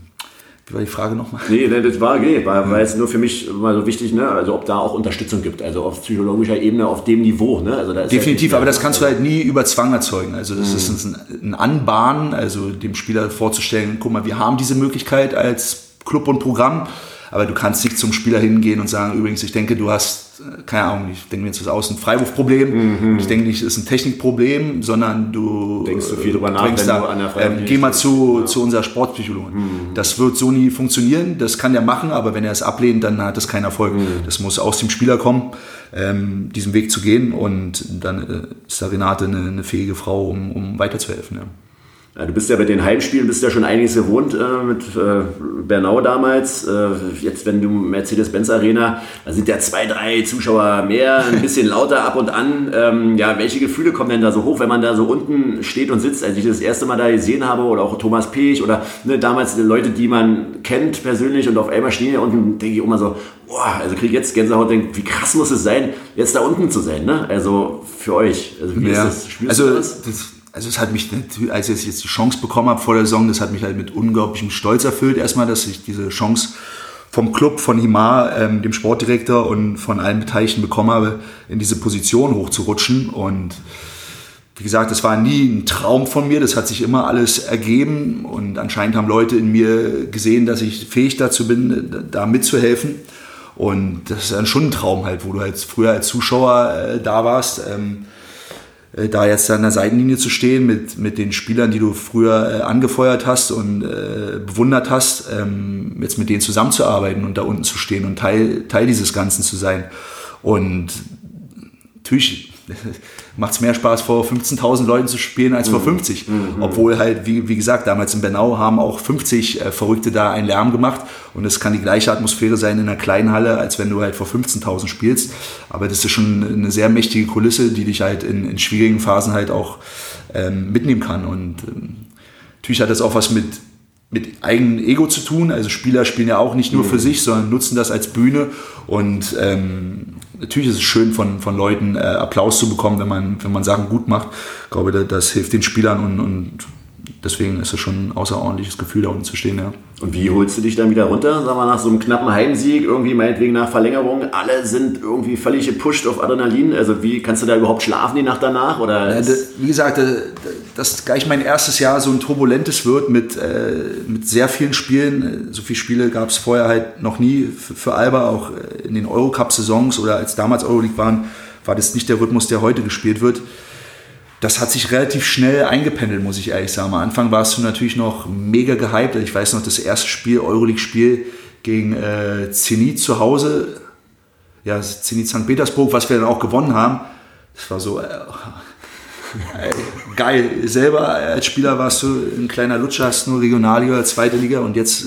wie war die Frage nochmal? Nee, das war, nee, war, war jetzt nur für mich mal so wichtig, ne? also ob da auch Unterstützung gibt, also auf psychologischer Ebene, auf dem Niveau. Ne? Also da Definitiv, halt aber das kannst du halt nie über Zwang erzeugen. Also das mhm. ist ein, ein Anbahnen, also dem Spieler vorzustellen, guck mal, wir haben diese Möglichkeit als Club und Programm, aber du kannst nicht zum Spieler hingehen und sagen, übrigens, ich denke, du hast, äh, keine Ahnung, ich denke mir jetzt was aus, ein Freiwurfproblem. Mhm. Ich denke nicht, es ist ein Technikproblem, sondern du denkst so viel drüber nach, wenn da, du an der ähm, Geh mal zu, ja. zu unserer Sportpsychologin. Mhm. Das wird so nie funktionieren, das kann der machen, aber wenn er es ablehnt, dann hat das keinen Erfolg. Mhm. Das muss aus dem Spieler kommen, ähm, diesen Weg zu gehen und dann äh, ist da Renate eine, eine fähige Frau, um, um weiterzuhelfen. Ja. Du bist ja bei den Heimspielen bist ja schon einiges gewohnt äh, mit äh, Bernau damals. Äh, jetzt, wenn du Mercedes-Benz Arena, da sind ja zwei, drei Zuschauer mehr, ein bisschen lauter ab und an. Ähm, ja, welche Gefühle kommen denn da so hoch, wenn man da so unten steht und sitzt? Als ich das erste Mal da gesehen habe, oder auch Thomas Pech oder ne, damals Leute, die man kennt persönlich und auf einmal stehen ja unten, denke ich immer so, boah, also kriege ich jetzt Gänsehaut, denke, wie krass muss es sein, jetzt da unten zu sein, ne? Also für euch. Also wie ja. ist das? Spürst also, du das? das also es hat mich, als ich jetzt die Chance bekommen habe vor der Saison, das hat mich halt mit unglaublichem Stolz erfüllt. Erstmal, dass ich diese Chance vom Club, von Himar, ähm, dem Sportdirektor und von allen Beteiligten bekommen habe, in diese Position hochzurutschen. Und wie gesagt, das war nie ein Traum von mir, das hat sich immer alles ergeben und anscheinend haben Leute in mir gesehen, dass ich fähig dazu bin, da mitzuhelfen. Und das ist dann schon ein Traum halt, wo du halt früher als Zuschauer äh, da warst. Ähm, äh, da jetzt an der Seitenlinie zu stehen mit, mit den Spielern, die du früher äh, angefeuert hast und äh, bewundert hast, ähm, jetzt mit denen zusammenzuarbeiten und da unten zu stehen und Teil, Teil dieses Ganzen zu sein. Und natürlich macht es mehr Spaß, vor 15.000 Leuten zu spielen als vor 50. Mhm. mhm. Obwohl halt, wie, wie gesagt, damals in Bernau haben auch 50 äh, Verrückte da einen Lärm gemacht. Und es kann die gleiche Atmosphäre sein in einer kleinen Halle, als wenn du halt vor 15.000 spielst. Aber das ist schon eine sehr mächtige Kulisse, die dich halt in, in schwierigen Phasen halt auch ähm, mitnehmen kann. Und ähm, natürlich hat das auch was mit mit eigenem Ego zu tun. Also Spieler spielen ja auch nicht nur für mhm. sich, sondern nutzen das als Bühne. Und ähm, natürlich ist es schön, von, von Leuten äh, Applaus zu bekommen, wenn man, wenn man Sachen gut macht. Ich glaube, das, das hilft den Spielern und, und deswegen ist es schon ein außerordentliches Gefühl, da unten zu stehen. Ja. Und wie holst du dich dann wieder runter? Sagen wir nach so einem knappen Heimsieg, irgendwie meinetwegen nach Verlängerung, alle sind irgendwie völlig gepusht auf Adrenalin. Also wie kannst du da überhaupt schlafen die Nacht danach? Oder ja, wie gesagt, dass gleich mein erstes Jahr so ein turbulentes wird mit, äh, mit sehr vielen Spielen. So viele Spiele gab es vorher halt noch nie für, für Alba, auch in den Eurocup-Saisons oder als damals Euroleague waren, war das nicht der Rhythmus, der heute gespielt wird das hat sich relativ schnell eingependelt, muss ich ehrlich sagen. Am Anfang warst du natürlich noch mega gehypt. Ich weiß noch, das erste Spiel, Euroleague-Spiel gegen äh, Zenit zu Hause, ja, Zenit St. Petersburg, was wir dann auch gewonnen haben. Das war so äh, äh, geil. Selber als Spieler warst du ein kleiner Lutscher, hast nur Regionalliga, zweite Liga und jetzt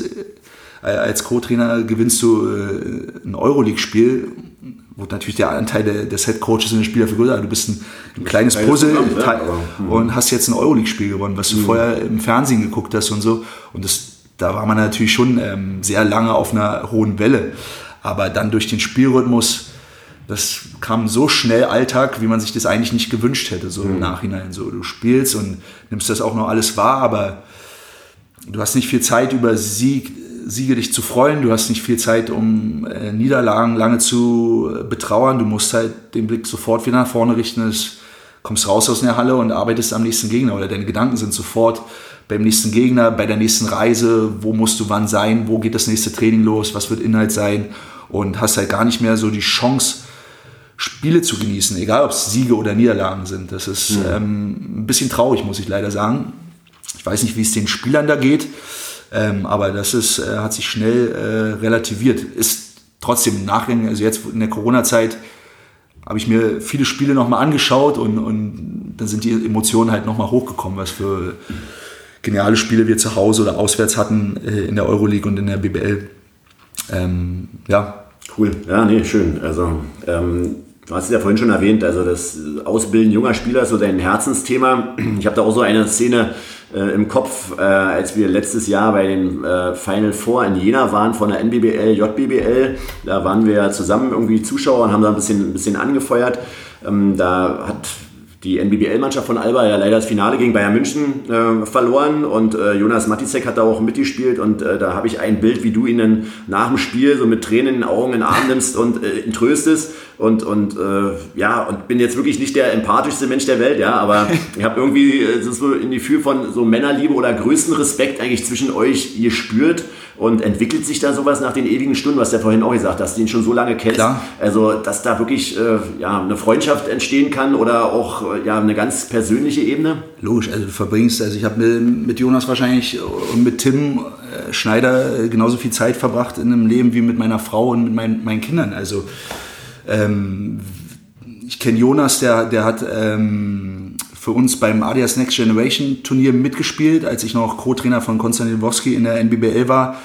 äh, als Co-Trainer gewinnst du äh, ein Euroleague-Spiel wo natürlich der Anteil des Head Coaches in den Spieler vergrößert. Du bist ein, ein kleines Puzzle ja, hm. und hast jetzt ein Euroleague-Spiel gewonnen, was du mhm. vorher im Fernsehen geguckt hast und so. Und das, da war man natürlich schon ähm, sehr lange auf einer hohen Welle. Aber dann durch den Spielrhythmus, das kam so schnell Alltag, wie man sich das eigentlich nicht gewünscht hätte, so mhm. im Nachhinein. So, du spielst und nimmst das auch noch alles wahr, aber du hast nicht viel Zeit über Sieg, Siege dich zu freuen. Du hast nicht viel Zeit, um äh, Niederlagen lange zu äh, betrauern. Du musst halt den Blick sofort wieder nach vorne richten. Du kommst raus aus der Halle und arbeitest am nächsten Gegner oder deine Gedanken sind sofort beim nächsten Gegner, bei der nächsten Reise. Wo musst du wann sein? Wo geht das nächste Training los? Was wird Inhalt sein? Und hast halt gar nicht mehr so die Chance, Spiele zu genießen, egal ob es Siege oder Niederlagen sind. Das ist mhm. ähm, ein bisschen traurig, muss ich leider sagen. Ich weiß nicht, wie es den Spielern da geht. Ähm, aber das ist, äh, hat sich schnell äh, relativiert. Ist trotzdem im Nachgang, also jetzt in der Corona-Zeit, habe ich mir viele Spiele nochmal angeschaut und, und dann sind die Emotionen halt nochmal hochgekommen, was für geniale Spiele wir zu Hause oder auswärts hatten äh, in der Euroleague und in der BBL. Ähm, ja. Cool, ja, nee, schön. Also, ähm, du hast es ja vorhin schon erwähnt, also das Ausbilden junger Spieler ist so dein Herzensthema. Ich habe da auch so eine Szene äh, im Kopf, äh, als wir letztes Jahr bei den äh, Final Four in Jena waren von der NBBL, JBBL. Da waren wir zusammen irgendwie Zuschauer und haben da ein bisschen, ein bisschen angefeuert. Ähm, da hat die NBBL-Mannschaft von Alba ja leider das Finale gegen Bayern München äh, verloren und äh, Jonas Matisek hat da auch mitgespielt und äh, da habe ich ein Bild, wie du ihn dann nach dem Spiel so mit Tränen in den Augen in den Arm nimmst und äh, ihn tröstest und, und äh, ja, und bin jetzt wirklich nicht der empathischste Mensch der Welt, ja, aber ich habe irgendwie äh, so ein Gefühl von so Männerliebe oder größten Respekt eigentlich zwischen euch gespürt und entwickelt sich da sowas nach den ewigen Stunden, was du ja vorhin auch gesagt hast, den schon so lange kennst. Klar. Also, dass da wirklich äh, ja, eine Freundschaft entstehen kann oder auch äh, ja, eine ganz persönliche Ebene? Logisch, also du verbringst, also ich habe mit Jonas wahrscheinlich und mit Tim äh, Schneider genauso viel Zeit verbracht in einem Leben wie mit meiner Frau und mit mein, meinen Kindern. Also ähm, ich kenne Jonas, der, der hat ähm, für uns beim Adidas Next Generation Turnier mitgespielt, als ich noch Co-Trainer von Konstantin Woski in der NBBL war.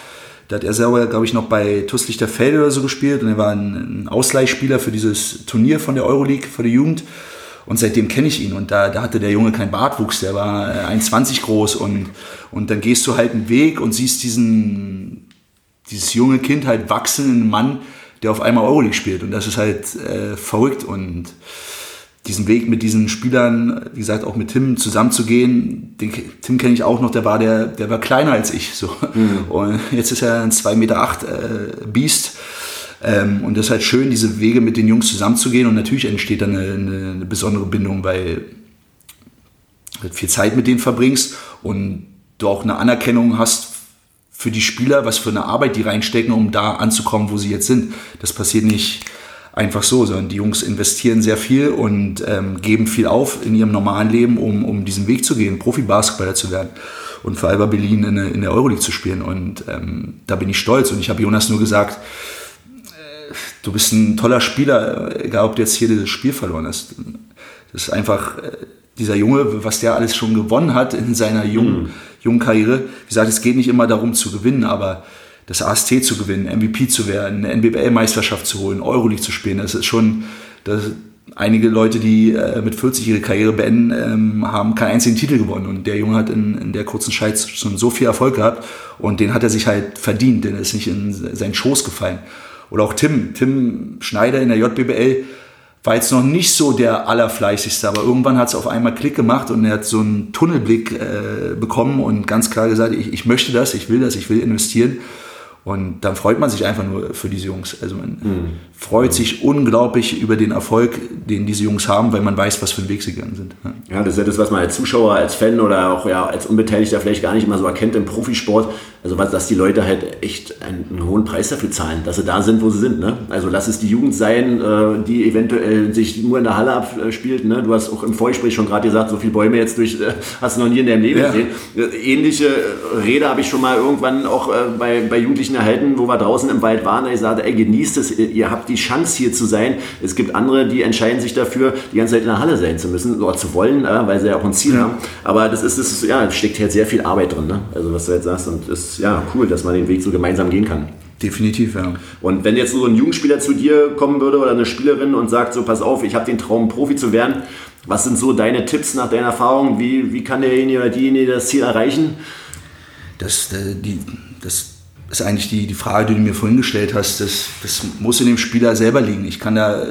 Da hat er selber, glaube ich, noch bei TuS Lichterfelde oder so gespielt und er war ein, ein Ausleihspieler für dieses Turnier von der Euroleague, für die Jugend. Und seitdem kenne ich ihn und da, da hatte der Junge keinen Bartwuchs, der war 1,20 groß und, und dann gehst du halt einen Weg und siehst diesen, dieses junge Kind halt wachsen in einen Mann, der auf einmal Euroleague spielt und das ist halt äh, verrückt und diesen Weg mit diesen Spielern, wie gesagt, auch mit Tim zusammenzugehen. Den, Tim kenne ich auch noch, der war, der, der war kleiner als ich. So. Mhm. Und jetzt ist er ein 2,8 Meter acht, äh, Biest. Ähm, und das ist halt schön, diese Wege mit den Jungs zusammenzugehen. Und natürlich entsteht dann eine, eine, eine besondere Bindung, weil viel Zeit mit denen verbringst und du auch eine Anerkennung hast für die Spieler, was für eine Arbeit die reinstecken, um da anzukommen, wo sie jetzt sind. Das passiert nicht einfach so, sondern die Jungs investieren sehr viel und ähm, geben viel auf in ihrem normalen Leben, um, um diesen Weg zu gehen, Profi-Basketballer zu werden und für Alba Berlin in, in der Euroleague zu spielen. Und ähm, da bin ich stolz. Und ich habe Jonas nur gesagt, äh, du bist ein toller Spieler, egal ob du jetzt hier dieses Spiel verloren hast. Das ist einfach äh, dieser Junge, was der alles schon gewonnen hat in seiner jungen, mhm. Jungen Karriere. Wie gesagt, es geht nicht immer darum zu gewinnen, aber das AST zu gewinnen, MVP zu werden, eine NBL-Meisterschaft zu holen, Euroleague zu spielen, das ist schon, das, einige Leute, die äh, mit 40 ihre Karriere beenden, ähm, haben keinen einzigen Titel gewonnen. Und der Junge hat in, in der kurzen Zeit schon so viel Erfolg gehabt und den hat er sich halt verdient, denn er ist nicht in seinen Schoß gefallen. Oder auch Tim, Tim Schneider in der JBBL war jetzt noch nicht so der allerfleißigste, aber irgendwann hat es auf einmal Klick gemacht und er hat so einen Tunnelblick äh, bekommen und ganz klar gesagt, ich, ich möchte das, ich will das, ich will investieren. Und dann freut man sich einfach nur für diese Jungs. Also man mhm. freut sich unglaublich über den Erfolg, den diese Jungs haben, weil man weiß, was für einen Weg sie gegangen sind. Ja, das ist ja das, was man als Zuschauer, als Fan oder auch ja, als Unbeteiligter vielleicht gar nicht immer so erkennt im Profisport. Also was, dass die Leute halt echt einen, einen, hohen Preis dafür zahlen, dass sie da sind, wo sie sind. Ne? Also lass es die Jugend sein, äh, die eventuell sich nur in der Halle abspielt. Ne? Du hast auch im Vorgespräch schon gerade gesagt, so viele Bäume jetzt durch, äh, hast du noch nie in deinem Leben ja. gesehen. Ähnliche Rede habe ich schon mal irgendwann auch äh, bei, bei Jugendlichen erhalten, wo wir draußen im Wald waren. Ich sagte, ey, genießt es, ihr habt die Chance hier zu sein. Es gibt andere, die entscheiden sich dafür, die ganze Zeit in der Halle sein zu müssen oder zu wollen, weil sie ja auch ein Ziel ja. haben. Aber das ist, das ist, ja, steckt halt sehr viel Arbeit drin. Ne? Also was du jetzt sagst und ist ja cool, dass man den Weg so gemeinsam gehen kann. Definitiv, ja. Und wenn jetzt so ein Jugendspieler zu dir kommen würde oder eine Spielerin und sagt so, pass auf, ich habe den Traum, Profi zu werden, was sind so deine Tipps nach deiner Erfahrung? Wie, wie kann derjenige oder diejenige das Ziel erreichen? Das, äh, die, das ist eigentlich die, die Frage, die du mir vorhin gestellt hast. Das, das muss in dem Spieler selber liegen. Ich kann, da,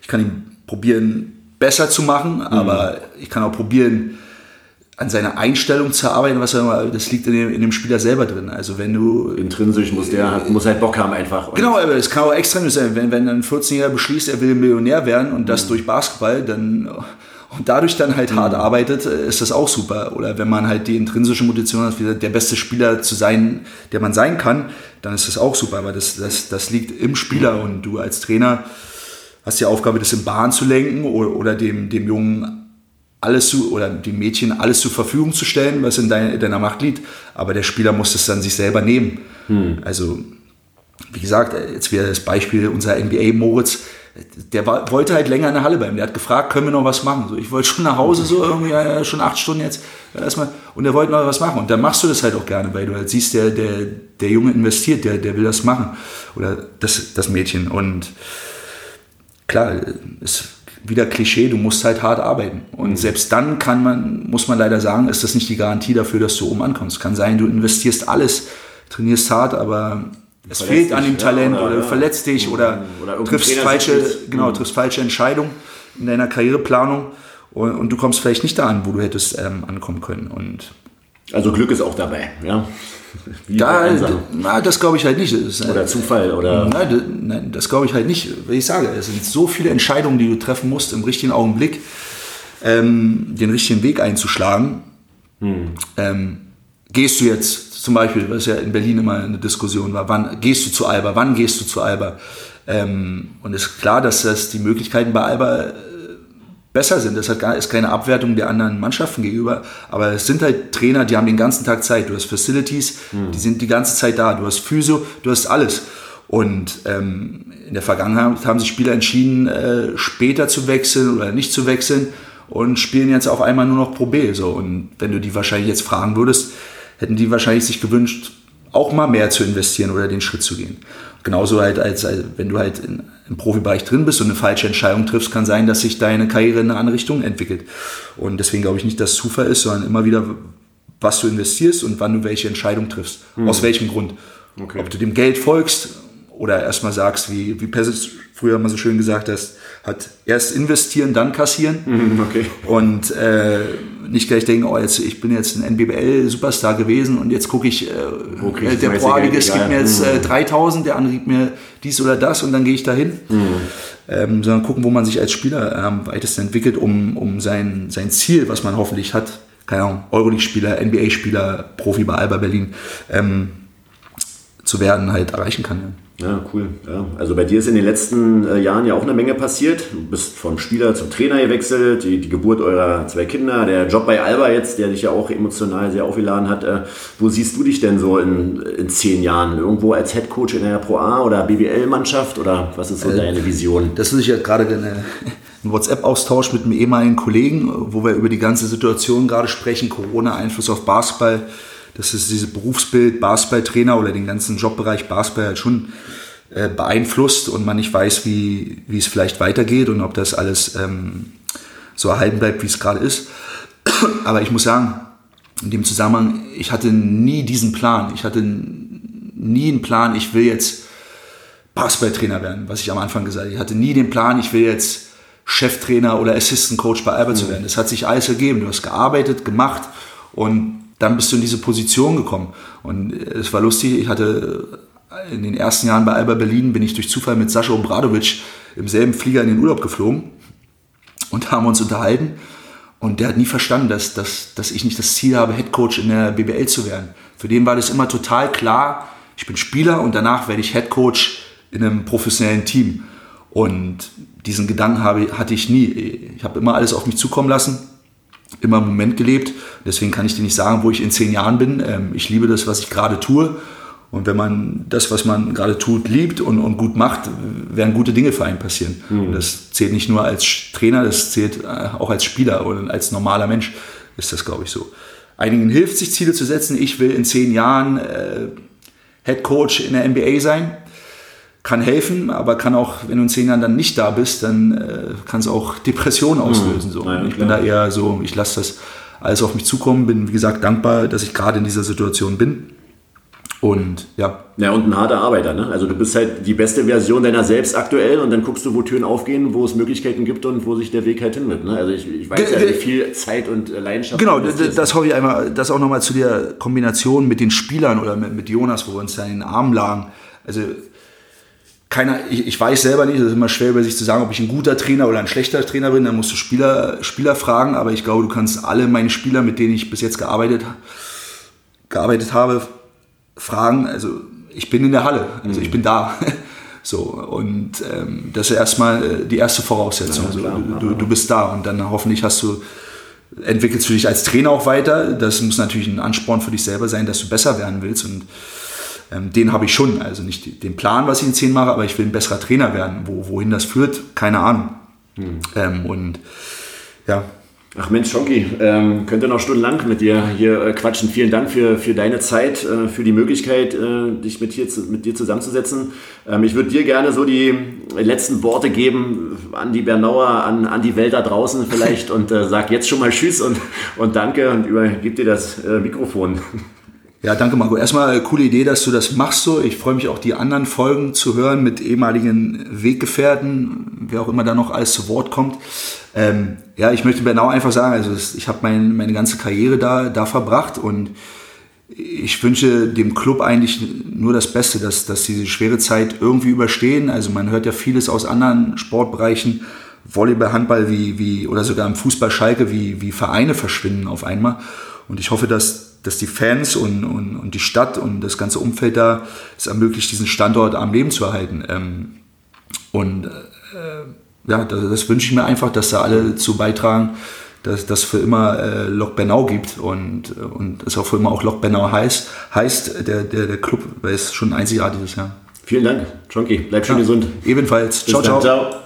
ich kann ihn probieren, besser zu machen, mhm. aber ich kann auch probieren, an seiner Einstellung zu arbeiten, was immer, das liegt in dem, in dem, Spieler selber drin. Also wenn du intrinsisch muss der muss halt Bock haben einfach. Genau, aber es kann auch extrem sein, wenn wenn ein 14-Jähriger beschließt, er will Millionär werden und das mhm. durch Basketball, dann und dadurch dann halt mhm. hart arbeitet, ist das auch super. Oder wenn man halt die intrinsische Motivation hat, der beste Spieler zu sein, der man sein kann, dann ist das auch super. Aber das das das liegt im Spieler und du als Trainer hast die Aufgabe, das in Bahn zu lenken oder, oder dem dem Jungen alles zu, oder die Mädchen alles zur Verfügung zu stellen, was in deiner, deiner Macht liegt. Aber der Spieler muss es dann sich selber nehmen. Hm. Also, wie gesagt, jetzt wäre das Beispiel unser NBA Moritz, der war, wollte halt länger in der Halle bleiben. Der hat gefragt, können wir noch was machen? So, ich wollte schon nach Hause, so irgendwie, ja, schon acht Stunden jetzt erstmal. Und er wollte noch was machen. Und dann machst du das halt auch gerne, weil du halt siehst, der, der, der Junge investiert, der, der will das machen. Oder das, das Mädchen. Und klar, es wieder Klischee, du musst halt hart arbeiten. Und mhm. selbst dann kann man, muss man leider sagen, ist das nicht die Garantie dafür, dass du oben ankommst. Kann sein, du investierst alles, trainierst hart, aber es fehlt an dem Talent oder, oder, du verletzt dich oder, oder triffst, falsche, genau, mhm. triffst falsche Entscheidungen in deiner Karriereplanung und, und, du kommst vielleicht nicht da an, wo du hättest ähm, ankommen können. Und also Glück ist auch dabei, ja. da, na, das glaube ich halt nicht. Das, oder Zufall, oder? Nein, nein das glaube ich halt nicht. Wie ich sage, es sind so viele Entscheidungen, die du treffen musst im richtigen Augenblick, ähm, den richtigen Weg einzuschlagen. Hm. Ähm, gehst du jetzt zum Beispiel, was ja in Berlin immer eine Diskussion war, wann gehst du zu Alba, wann gehst du zu Alba? Ähm, und es ist klar, dass das die Möglichkeiten bei Alba besser sind. Das ist keine Abwertung der anderen Mannschaften gegenüber, aber es sind halt Trainer, die haben den ganzen Tag Zeit. Du hast Facilities, mhm. die sind die ganze Zeit da. Du hast Physio, du hast alles. Und ähm, in der Vergangenheit haben sich Spieler entschieden, äh, später zu wechseln oder nicht zu wechseln und spielen jetzt auf einmal nur noch Pro B. So. Und wenn du die wahrscheinlich jetzt fragen würdest, hätten die wahrscheinlich sich gewünscht, auch mal mehr zu investieren oder den Schritt zu gehen. Genauso halt, als, als wenn du halt in, im Profibereich drin bist und eine falsche Entscheidung triffst, kann sein, dass sich deine Karriere in eine andere Richtung entwickelt. Und deswegen glaube ich nicht, dass es Zufall ist, sondern immer wieder, was du investierst und wann du welche Entscheidung triffst. Mhm. Aus welchem Grund. Okay. Ob du dem Geld folgst, oder erstmal sagst, wie, wie Pesic früher mal so schön gesagt hast, hat erst investieren, dann kassieren. Mhm, okay. Und äh, nicht gleich denken, oh, jetzt, ich bin jetzt ein NBBL-Superstar gewesen und jetzt gucke ich, äh, ich der Pro-Ligist gibt mir jetzt äh, 3000, mhm. der andere gibt mir dies oder das und dann gehe ich dahin. Mhm. Ähm, sondern gucken, wo man sich als Spieler am ähm, weitesten entwickelt, um, um sein, sein Ziel, was man hoffentlich hat, keine Ahnung, Euroleague-Spieler, NBA-Spieler, Profi bei Alba Berlin, ähm, zu werden, halt erreichen kann. Ja. Ja, cool. Ja. Also bei dir ist in den letzten äh, Jahren ja auch eine Menge passiert. Du bist vom Spieler zum Trainer gewechselt, die, die, Geburt eurer zwei Kinder, der Job bei Alba jetzt, der dich ja auch emotional sehr aufgeladen hat. Äh, wo siehst du dich denn so in, in zehn Jahren? Irgendwo als Headcoach in der Pro A oder BBL-Mannschaft oder was ist so äh, deine Vision? Das ist ja gerade eine, ein WhatsApp-Austausch mit einem ehemaligen Kollegen, wo wir über die ganze Situation gerade sprechen, Corona-Einfluss auf Basketball dass es dieses Berufsbild Basketballtrainer oder den ganzen Jobbereich Basketball halt schon äh, beeinflusst und man nicht weiß, wie, wie es vielleicht weitergeht und ob das alles ähm, so erhalten bleibt, wie es gerade ist. Aber ich muss sagen, in dem Zusammenhang, ich hatte nie diesen Plan. Ich hatte nie einen Plan, ich will jetzt Basketballtrainer werden, was ich am Anfang gesagt habe. Ich hatte nie den Plan, ich will jetzt Cheftrainer oder Assistant Coach bei Albert mhm. zu werden. Das hat sich alles ergeben. Du hast gearbeitet, gemacht und dann bist du in diese Position gekommen. Und es war lustig, ich hatte in den ersten Jahren bei Alba Berlin, bin ich durch Zufall mit Sascha Obradovic im selben Flieger in den Urlaub geflogen und haben uns unterhalten. Und der hat nie verstanden, dass, dass, dass ich nicht das Ziel habe, Headcoach in der BBL zu werden. Für den war das immer total klar, ich bin Spieler und danach werde ich Headcoach in einem professionellen Team. Und diesen Gedanken habe, hatte ich nie. Ich habe immer alles auf mich zukommen lassen immer im Moment gelebt. Deswegen kann ich dir nicht sagen, wo ich in zehn Jahren bin. Ähm, ich liebe das, was ich gerade tue. Und wenn man das, was man gerade tut, liebt und, und gut macht, werden gute Dinge für einen passieren. Mhm. das zählt nicht nur als Trainer, das zählt äh, auch als Spieler oder als normaler Mensch ist das, glaube ich, so. Einigen hilft sich Ziele zu setzen. Ich will in zehn Jahren äh, Head Coach in der NBA sein kann helfen, aber kann auch, wenn du in zehn Jahren dann nicht da bist, dann äh, kann es auch Depressionen hm. auslösen. So. Ja, ich bin da eher so, ich lasse das alles auf mich zukommen, bin wie gesagt dankbar, dass ich gerade in dieser Situation bin. Und ja. Ja, und ein harter Arbeiter, ne? Also du bist halt die beste Version deiner selbst aktuell und dann guckst du, wo Türen aufgehen, wo es Möglichkeiten gibt und wo sich der Weg halt hin wird. Ne? Also ich, ich weiß ja, wie viel Zeit und äh, Leidenschaft. Genau, das, das hoffe ich einmal, das auch nochmal zu der Kombination mit den Spielern oder mit, mit Jonas, wo wir uns da in den Armen lagen. Also keiner, ich, ich, weiß selber nicht, es ist immer schwer über sich zu sagen, ob ich ein guter Trainer oder ein schlechter Trainer bin. Dann musst du Spieler, Spieler fragen, aber ich glaube, du kannst alle meine Spieler, mit denen ich bis jetzt gearbeitet, gearbeitet habe, fragen. Also ich bin in der Halle, also ich bin da. So, und ähm, das ist erstmal äh, die erste Voraussetzung. Ja, also, du, du, bist da und dann hoffentlich hast du, entwickelst du dich als Trainer auch weiter. Das muss natürlich ein Ansporn für dich selber sein, dass du besser werden willst. Und ähm, den habe ich schon. Also nicht den Plan, was ich in 10 mache, aber ich will ein besserer Trainer werden. Wo, wohin das führt, keine Ahnung. Hm. Ähm, und ja. Ach Mensch, Schonki, ähm, könnte noch stundenlang mit dir hier äh, quatschen. Vielen Dank für, für deine Zeit, äh, für die Möglichkeit, äh, dich mit, hier zu, mit dir zusammenzusetzen. Ähm, ich würde dir gerne so die letzten Worte geben an die Bernauer, an, an die Welt da draußen vielleicht und äh, sag jetzt schon mal Tschüss und, und danke und übergib dir das äh, Mikrofon. Ja, danke Marco. Erstmal coole Idee, dass du das machst so. Ich freue mich auch, die anderen Folgen zu hören mit ehemaligen Weggefährten, wer auch immer da noch alles zu Wort kommt. Ähm, ja, ich möchte Bernau einfach sagen, also ich habe mein, meine ganze Karriere da, da verbracht und ich wünsche dem Club eigentlich nur das Beste, dass, dass diese schwere Zeit irgendwie überstehen. Also man hört ja vieles aus anderen Sportbereichen, Volleyball, Handball wie, wie, oder sogar im Fußball Schalke, wie, wie Vereine verschwinden auf einmal. Und ich hoffe, dass dass die Fans und, und, und die Stadt und das ganze Umfeld da es ermöglicht, diesen Standort am Leben zu erhalten. Ähm, und äh, ja, das, das, wünsche ich mir einfach, dass da alle zu beitragen, dass das für immer äh, Lok Bernau gibt und, und es auch für immer auch Lok Bernau heißt, heißt der, der, der Club, weil es schon einzigartig ist. Ja. Vielen Dank, Chonky. Bleib schön ja, gesund. Ebenfalls. Bis ciao, dann. ciao. ciao.